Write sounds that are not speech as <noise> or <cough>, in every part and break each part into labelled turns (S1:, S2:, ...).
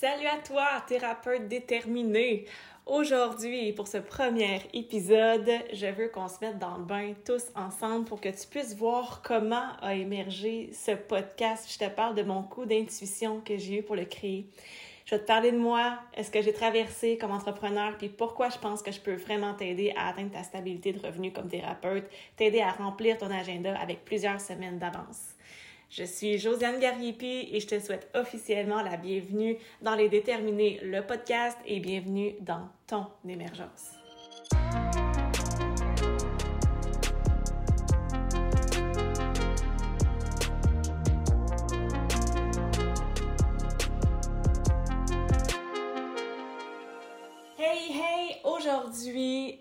S1: Salut à toi, thérapeute déterminé. Aujourd'hui, pour ce premier épisode, je veux qu'on se mette dans le bain tous ensemble pour que tu puisses voir comment a émergé ce podcast. Je te parle de mon coup d'intuition que j'ai eu pour le créer. Je vais te parler de moi, est-ce que j'ai traversé comme entrepreneur, puis pourquoi je pense que je peux vraiment t'aider à atteindre ta stabilité de revenu comme thérapeute, t'aider à remplir ton agenda avec plusieurs semaines d'avance. Je suis Josiane Gariepi et je te souhaite officiellement la bienvenue dans Les Déterminés, le podcast, et bienvenue dans ton émergence. Hey, hey! Aujourd'hui,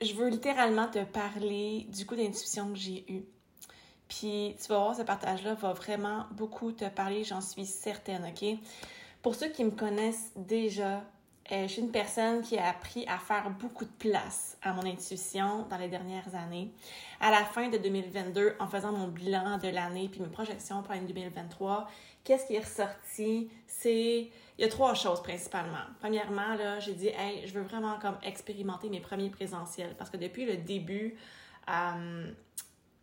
S1: je veux littéralement te parler du coup d'intuition que j'ai eu. Puis tu vas voir, ce partage-là va vraiment beaucoup te parler, j'en suis certaine, OK? Pour ceux qui me connaissent déjà, euh, je suis une personne qui a appris à faire beaucoup de place à mon intuition dans les dernières années. À la fin de 2022, en faisant mon bilan de l'année puis mes projections pour l'année 2023, qu'est-ce qui est ressorti? C'est... Il y a trois choses principalement. Premièrement, là, j'ai dit, hey, je veux vraiment comme expérimenter mes premiers présentiels parce que depuis le début, euh,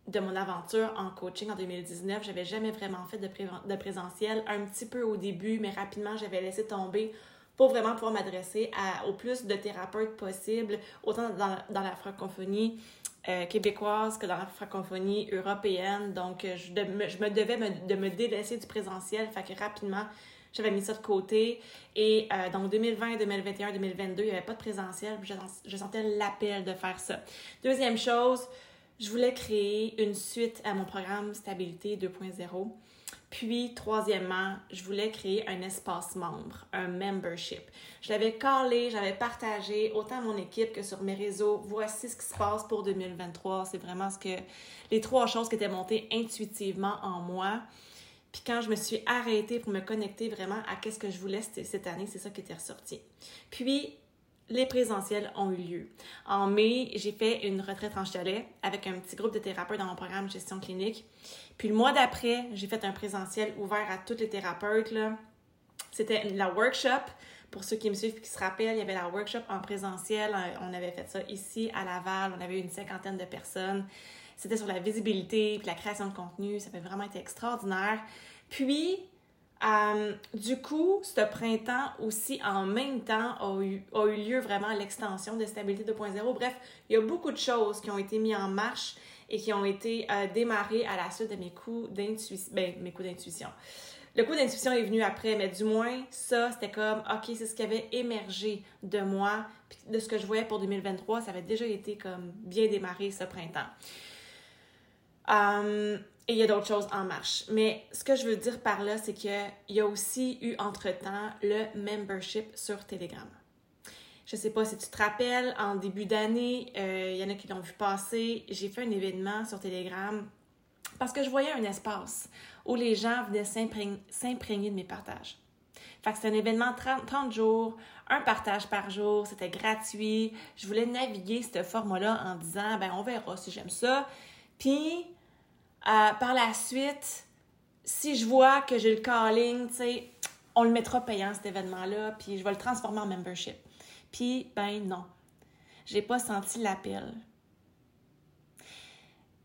S1: de mon aventure en coaching en 2019. J'avais jamais vraiment fait de, de présentiel, un petit peu au début, mais rapidement, j'avais laissé tomber pour vraiment pouvoir m'adresser au plus de thérapeutes possible, autant dans, la francophonie euh, québécoise que dans la francophonie européenne. Donc, je, je me devais de me délaisser du présentiel, fait que rapidement, j'avais mis ça de côté. Et euh, donc, 2020, 2021, 2022, il n'y avait pas de présentiel. Je, je sentais l'appel de faire ça. Deuxième chose, je voulais créer une suite à mon programme Stabilité 2.0. Puis, troisièmement, je voulais créer un espace membre, un membership. Je l'avais calé, j'avais partagé autant à mon équipe que sur mes réseaux. Voici ce qui se passe pour 2023. C'est vraiment ce que les trois choses qui étaient montées intuitivement en moi. Puis quand je me suis arrêtée pour me connecter vraiment à qu'est-ce que je voulais cette année, c'est ça qui était ressorti. Puis les présentiels ont eu lieu. En mai, j'ai fait une retraite en chalet avec un petit groupe de thérapeutes dans mon programme gestion clinique. Puis le mois d'après, j'ai fait un présentiel ouvert à tous les thérapeutes. C'était la workshop. Pour ceux qui me suivent et qui se rappellent, il y avait la workshop en présentiel. On avait fait ça ici à Laval. On avait une cinquantaine de personnes. C'était sur la visibilité et la création de contenu. Ça avait vraiment été extraordinaire. Puis, euh, du coup, ce printemps aussi, en même temps, a eu, a eu lieu vraiment l'extension de Stabilité 2.0. Bref, il y a beaucoup de choses qui ont été mises en marche et qui ont été euh, démarrées à la suite de mes coups d'intuition. Ben, mes coups d'intuition. Le coup d'intuition est venu après, mais du moins, ça, c'était comme, OK, c'est ce qui avait émergé de moi, de ce que je voyais pour 2023. Ça avait déjà été comme bien démarré ce printemps. Euh, et il y a d'autres choses en marche. Mais ce que je veux dire par là, c'est qu'il y a aussi eu entre-temps le membership sur Telegram. Je sais pas si tu te rappelles, en début d'année, euh, il y en a qui l'ont vu passer. J'ai fait un événement sur Telegram parce que je voyais un espace où les gens venaient s'imprégner de mes partages. Fait que c'était un événement 30, 30 jours, un partage par jour, c'était gratuit. Je voulais naviguer ce format-là en disant, ben on verra si j'aime ça. Puis, euh, par la suite, si je vois que j'ai le calling, tu sais, on le mettra payant cet événement-là, puis je vais le transformer en membership. Puis, ben non, j'ai pas senti l'appel.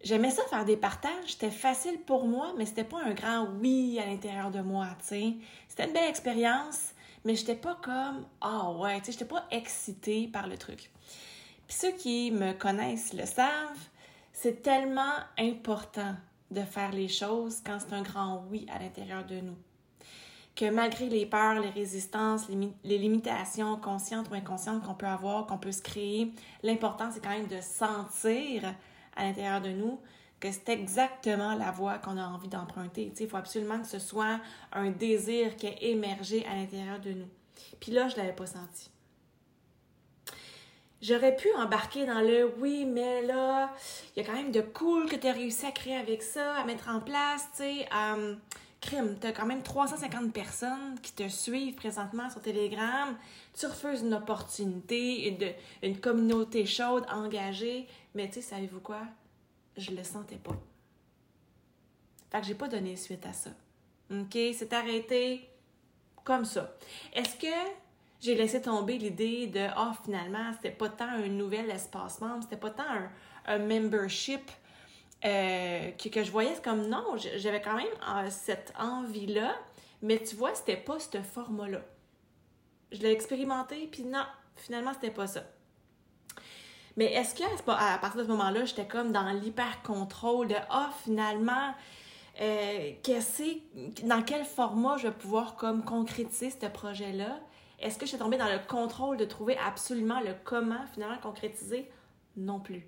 S1: J'aimais ça faire des partages, c'était facile pour moi, mais c'était pas un grand oui à l'intérieur de moi, tu sais. C'était une belle expérience, mais j'étais pas comme ah ouais, tu sais, j'étais pas excitée par le truc. Puis ceux qui me connaissent le savent, c'est tellement important de faire les choses quand c'est un grand oui à l'intérieur de nous. Que malgré les peurs, les résistances, les, limitations conscientes ou inconscientes qu'on peut avoir, qu'on peut se créer, l'important c'est quand même de sentir à l'intérieur de nous que c'est exactement la voie qu'on a envie d'emprunter. Il faut absolument que ce soit un désir qui ait émergé à l'intérieur de nous. Puis là, je ne l'avais pas senti. J'aurais pu embarquer dans le oui, mais là, il y a quand même de cool que tu as réussi à créer avec ça, à mettre en place, tu sais. Euh, crime, tu as quand même 350 personnes qui te suivent présentement sur Telegram. Tu refuses une opportunité, une, une communauté chaude, engagée. Mais tu sais, savez-vous quoi? Je le sentais pas. Fait que j'ai pas donné suite à ça. OK? C'est arrêté comme ça. Est-ce que j'ai laissé tomber l'idée de ah finalement c'était pas tant un nouvel espace membre, c'était pas tant un, membership euh, que, je voyais comme non, j'avais quand même euh, cette envie-là, mais tu vois, c'était pas ce format-là. Je l'ai expérimenté, puis non, finalement, c'était pas ça. Mais est-ce que à partir de ce moment-là, j'étais comme dans l'hyper-contrôle de Ah, finalement, euh, dans quel format je vais pouvoir comme concrétiser ce projet-là? Est-ce que je suis tombée dans le contrôle de trouver absolument le comment finalement concrétiser? Non plus.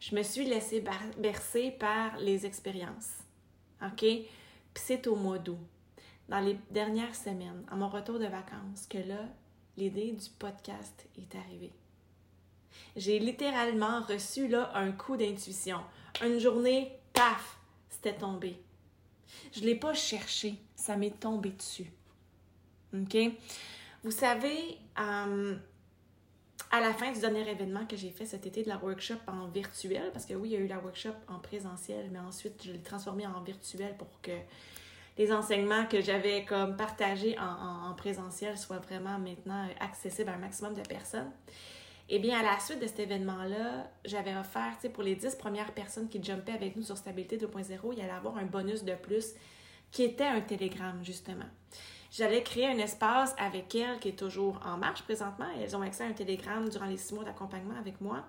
S1: Je me suis laissée bercer par les expériences. OK? Puis c'est au mois d'août, dans les dernières semaines, à mon retour de vacances, que là, l'idée du podcast est arrivée. J'ai littéralement reçu là un coup d'intuition. Une journée, paf, c'était tombé. Je ne l'ai pas cherché, ça m'est tombé dessus. OK? Vous savez, euh, à la fin du dernier événement que j'ai fait cet été de la workshop en virtuel, parce que oui, il y a eu la workshop en présentiel, mais ensuite je l'ai transformé en virtuel pour que les enseignements que j'avais comme partagés en, en, présentiel soient vraiment maintenant accessibles à un maximum de personnes. Eh bien, à la suite de cet événement-là, j'avais offert, pour les 10 premières personnes qui jumpaient avec nous sur Stabilité 2.0, il y allait avoir un bonus de plus qui était un télégramme, justement. J'allais créer un espace avec elles qui est toujours en marche présentement. Elles ont accès à un télégramme durant les six mois d'accompagnement avec moi.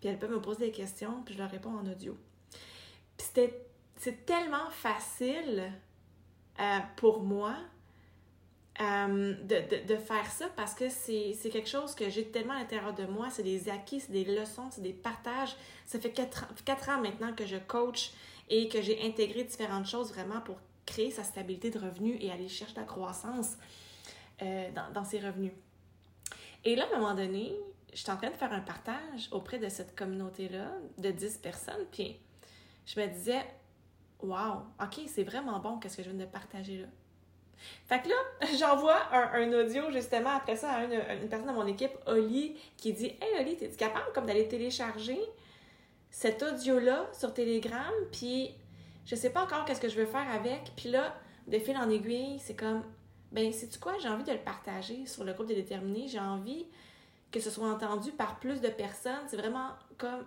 S1: Puis elles peuvent me poser des questions, puis je leur réponds en audio. Puis c'était, c'est tellement facile euh, pour moi euh, de, faire ça parce que c'est quelque chose que j'ai tellement à l'intérieur de moi. C'est des acquis, c'est des leçons, c'est des partages. Ça fait quatre, quatre, ans maintenant que je coach et que j'ai intégré différentes choses vraiment pour créer sa stabilité de revenus et aller chercher la croissance euh, dans, ses revenus. Et là, à un moment donné, je suis en train de faire un partage auprès de cette communauté-là de 10 personnes, puis je me disais, wow, ok, c'est vraiment bon qu'est-ce que je viens de partager là? Fait que là, <laughs> j'envoie un, audio justement après ça à une, personne de mon équipe, Oli, qui dit Hey Oli, es-tu capable comme d'aller télécharger cet audio-là sur Telegram? Puis je sais pas encore qu'est-ce que je veux faire avec. Puis là, de fil en aiguille, c'est comme ben, sais-tu quoi? J'ai envie de le partager sur le groupe des déterminés. J'ai envie que ce soit entendu par plus de personnes. C'est vraiment comme.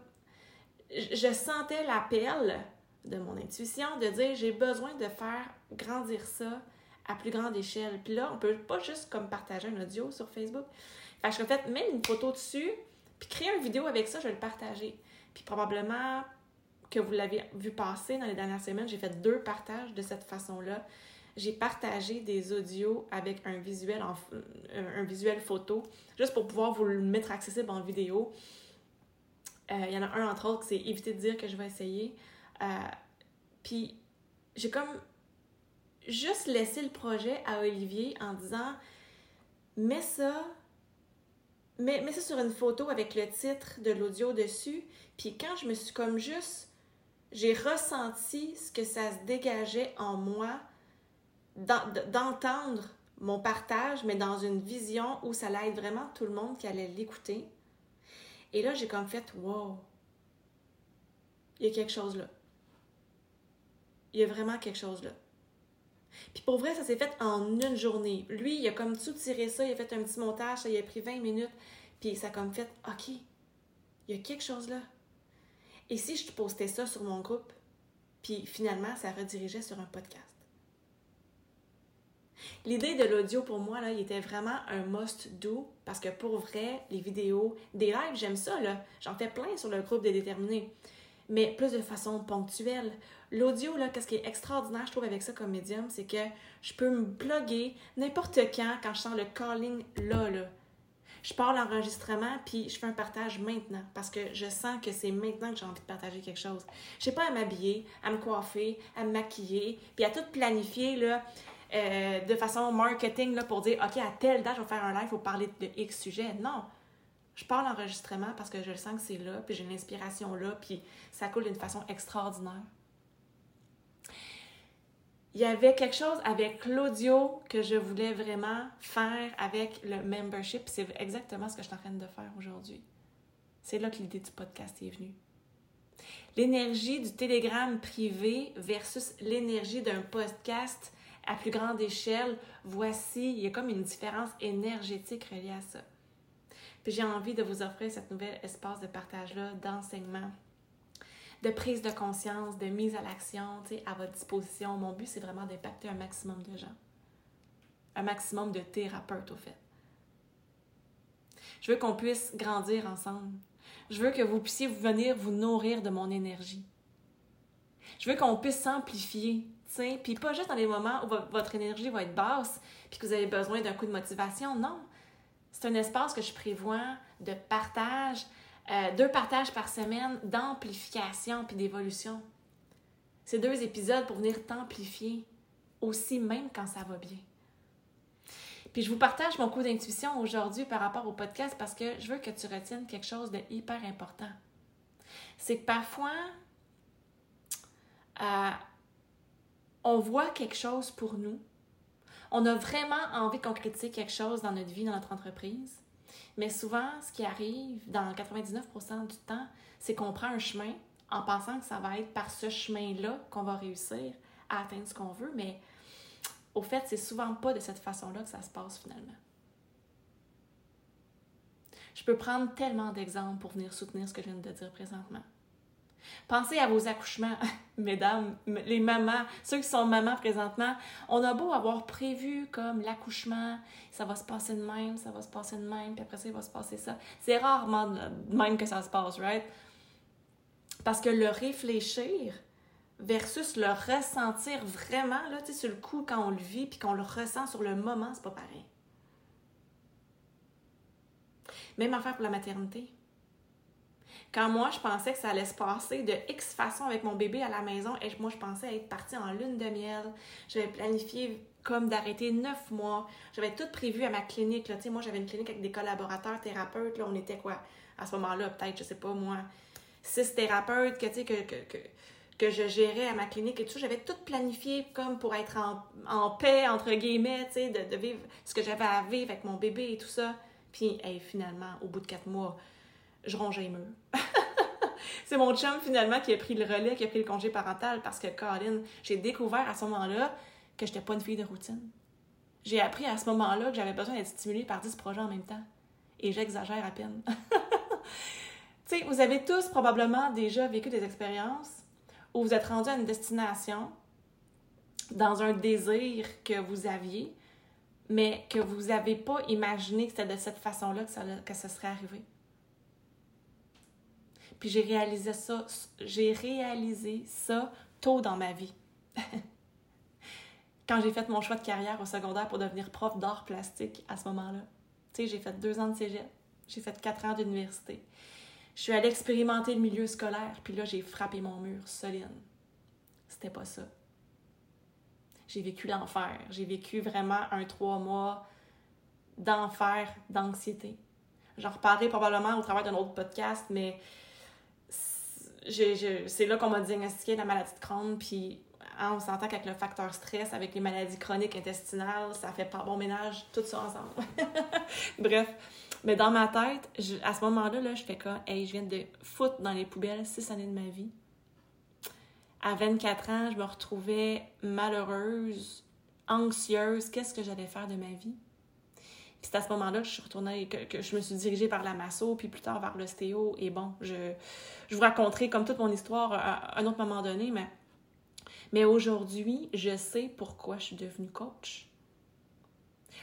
S1: Je sentais l'appel de mon intuition de dire j'ai besoin de faire grandir ça à plus grande échelle. Puis là, on peut pas juste comme partager un audio sur Facebook. Fait que je fait mettre une photo dessus, puis créer une vidéo avec ça, je vais le partager. Puis probablement que vous l'avez vu passer dans les dernières semaines, j'ai fait deux partages de cette façon-là. J'ai partagé des audios avec un visuel, en, un visuel photo, juste pour pouvoir vous le mettre accessible en vidéo. Euh, il y en a un, entre autres, c'est éviter de dire que je vais essayer. Euh, puis j'ai comme juste laisser le projet à Olivier en disant mets ça, mets, mets ça sur une photo avec le titre de l'audio dessus. Puis quand je me suis comme juste, j'ai ressenti ce que ça se dégageait en moi d'entendre mon partage, mais dans une vision où ça allait vraiment tout le monde qui allait l'écouter. Et là, j'ai comme fait, wow, il y a quelque chose là. Il y a vraiment quelque chose là. Puis pour vrai, ça s'est fait en une journée. Lui, il a comme tout tiré ça, il a fait un petit montage, ça il a pris 20 minutes, puis ça a comme fait OK, il y a quelque chose là. Et si je postais ça sur mon groupe, puis finalement, ça redirigeait sur un podcast? L'idée de l'audio pour moi, là, il était vraiment un must-do parce que pour vrai, les vidéos, des lives, j'aime ça, là. J'en fais plein sur le groupe des déterminés, mais plus de façon ponctuelle. L'audio, là, qu'est-ce qui est extraordinaire, je trouve, avec ça comme médium, c'est que je peux me bloguer n'importe quand, quand je sens le calling là, là. Je pars l'enregistrement, puis je fais un partage maintenant, parce que je sens que c'est maintenant que j'ai envie de partager quelque chose. Je sais pas à m'habiller, à me coiffer, à me maquiller, puis à tout planifier, là, euh, de façon marketing, là, pour dire, OK, à telle date, je vais faire un live pour parler de X sujet. Non. Je pars l'enregistrement parce que je sens que c'est là, puis j'ai l'inspiration là, puis ça coule d'une façon extraordinaire il y avait quelque chose avec l'audio que je voulais vraiment faire avec le membership. C'est exactement ce que je suis en train de faire aujourd'hui. C'est là que l'idée du podcast est venue. L'énergie du télégramme privé versus l'énergie d'un podcast à plus grande échelle, voici, il y a comme une différence énergétique reliée à ça. Puis j'ai envie de vous offrir cette nouvel espace de partage-là, d'enseignement, de prise de conscience, de mise à l'action, à votre disposition. Mon but, c'est vraiment d'impacter un maximum de gens. Un maximum de thérapeutes, au fait. Je veux qu'on puisse grandir ensemble. Je veux que vous puissiez venir vous nourrir de mon énergie. Je veux qu'on puisse s'amplifier, puis pas juste dans les moments où votre énergie va être basse, puis que vous avez besoin d'un coup de motivation. Non. C'est un espace que je prévois de partage, euh, deux partages par semaine d'amplification puis d'évolution. C'est deux épisodes pour venir t'amplifier aussi, même quand ça va bien. Puis je vous partage mon coup d'intuition aujourd'hui par rapport au podcast parce que je veux que tu retiennes quelque chose de hyper important. C'est que parfois, euh, on voit quelque chose pour nous. On a vraiment envie de concrétiser quelque chose dans notre vie, dans notre entreprise. Mais souvent, ce qui arrive dans 99% du temps, c'est qu'on prend un chemin en pensant que ça va être par ce chemin-là qu'on va réussir à atteindre ce qu'on veut, mais au fait, c'est souvent pas de cette façon-là que ça se passe finalement. Je peux prendre tellement d'exemples pour venir soutenir ce que je viens de dire présentement. Pensez à vos accouchements, <laughs> mesdames, les mamans, ceux qui sont mamans présentement. On a beau avoir prévu comme l'accouchement, ça va se passer de même, ça va se passer de même, puis après ça, il va se passer ça. C'est rarement de même que ça se passe, right? Parce que le réfléchir versus le ressentir vraiment, là, tu sais, sur le coup, quand on le vit, puis qu'on le ressent sur le moment, c'est pas pareil. Même affaire pour la maternité. Quand moi, je pensais que ça allait se passer de X façon avec mon bébé à la maison, et moi, je pensais être partie en lune de miel. J'avais planifié comme d'arrêter neuf mois. J'avais tout prévu à ma clinique. Là. moi, j'avais une clinique avec des collaborateurs thérapeutes. Là, on était quoi? À ce moment-là, peut-être, je sais pas moi, six thérapeutes que, je gérais à ma clinique et tout. J'avais tout planifié comme pour être en, paix, entre guillemets, de, de vivre ce que j'avais à vivre avec mon bébé et tout ça. Puis, finalement, au bout de quatre mois, je rongeais les murs. <laughs> c'est mon chum finalement qui a pris le relais, qui a pris le congé parental parce que Colin, j'ai découvert à ce moment-là que j'étais pas une fille de routine. J'ai appris à ce moment-là que j'avais besoin d'être stimulée par 10 projets en même temps. Et j'exagère à peine. <laughs> tu sais, vous avez tous probablement déjà vécu des expériences où vous êtes rendu à une destination dans un désir que vous aviez, mais que vous n'avez pas imaginé que c'était de cette façon-là que que ça serait arrivé. Puis j'ai réalisé ça, j'ai réalisé ça tôt dans ma vie. <laughs> Quand j'ai fait mon choix de carrière au secondaire pour devenir prof d'art plastique à ce moment-là. Tu sais, j'ai fait deux ans de cégep, j'ai fait quatre ans d'université. Je suis allée expérimenter le milieu scolaire, puis là, j'ai frappé mon mur solide. C'était pas ça. J'ai vécu l'enfer. J'ai vécu vraiment un trois mois d'enfer, d'anxiété. J'en reparlerai probablement au travers d'un autre podcast, mais c'est là qu'on m'a diagnostiqué la maladie de Crohn, puis hein, on s'entend qu'avec le facteur stress, avec les maladies chroniques intestinales, ça fait pas bon ménage, tout ça ensemble. <laughs> Bref, mais dans ma tête, à ce moment-là, là, je fais comme, hey, je viens de foutre dans les poubelles six années de ma vie. À 24 ans, je me retrouvais malheureuse, anxieuse. Qu'est-ce que j'allais faire de ma vie? C'est à ce moment-là que je suis retournée, que, je me suis dirigée par la masso, puis plus tard vers l'ostéo. Et bon, je, vous raconterai comme toute mon histoire à, un autre moment donné, mais, aujourd'hui, je sais pourquoi je suis devenue coach.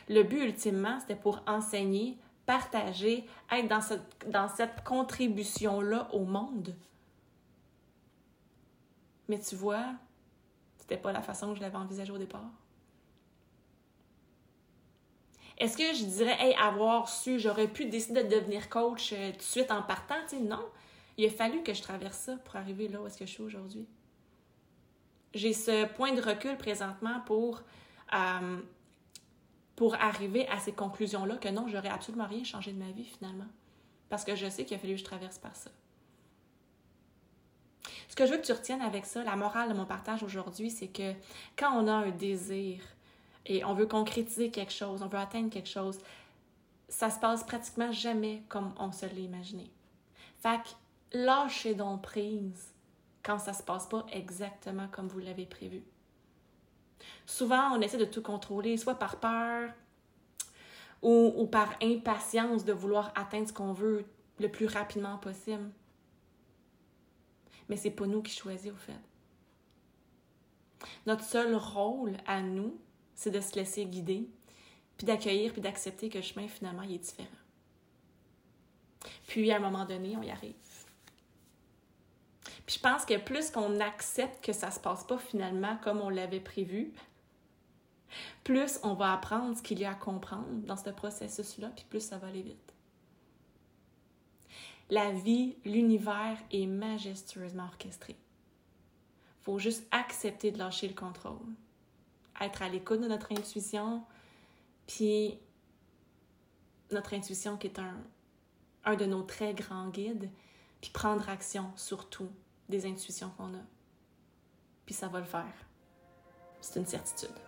S1: Le but, ultimement, c'était pour enseigner, partager, être dans cette, dans cette contribution-là au monde. Mais tu vois, c'était pas la façon que je l'avais envisagé au départ. Est-ce que je dirais, hey, avoir su, j'aurais pu décider de devenir coach euh, tout de suite en partant? non. Il a fallu que je traverse ça pour arriver là où est-ce que je suis aujourd'hui. J'ai ce point de recul présentement pour, euh, pour arriver à ces conclusions-là que non, j'aurais absolument rien changé de ma vie finalement. Parce que je sais qu'il a fallu que je traverse par ça. Ce que je veux que tu retiennes avec ça, la morale de mon partage aujourd'hui, c'est que quand on a un désir, et on veut concrétiser quelque chose, on veut atteindre quelque chose, ça se passe pratiquement jamais comme on se l'a imaginé. Fait que lâchez donc prise quand ça se passe pas exactement comme vous l'avez prévu. Souvent, on essaie de tout contrôler, soit par peur ou, ou par impatience de vouloir atteindre ce qu'on veut le plus rapidement possible. Mais c'est pas nous qui choisissons, au fait. Notre seul rôle à nous, c'est de se laisser guider, puis d'accueillir, puis d'accepter que le chemin, finalement, il est différent. Puis, à un moment donné, on y arrive. Puis je pense que plus qu'on accepte que ça se passe pas finalement comme on l'avait prévu, plus on va apprendre ce qu'il y a à comprendre dans ce processus-là, puis plus ça va aller vite. La vie, l'univers est majestueusement orchestré. Faut juste accepter de lâcher le contrôle, être à l'écoute de notre intuition, puis notre intuition qui est un, un de nos très grands guides, puis prendre action surtout des intuitions qu'on a. Puis ça va le faire. C'est une certitude.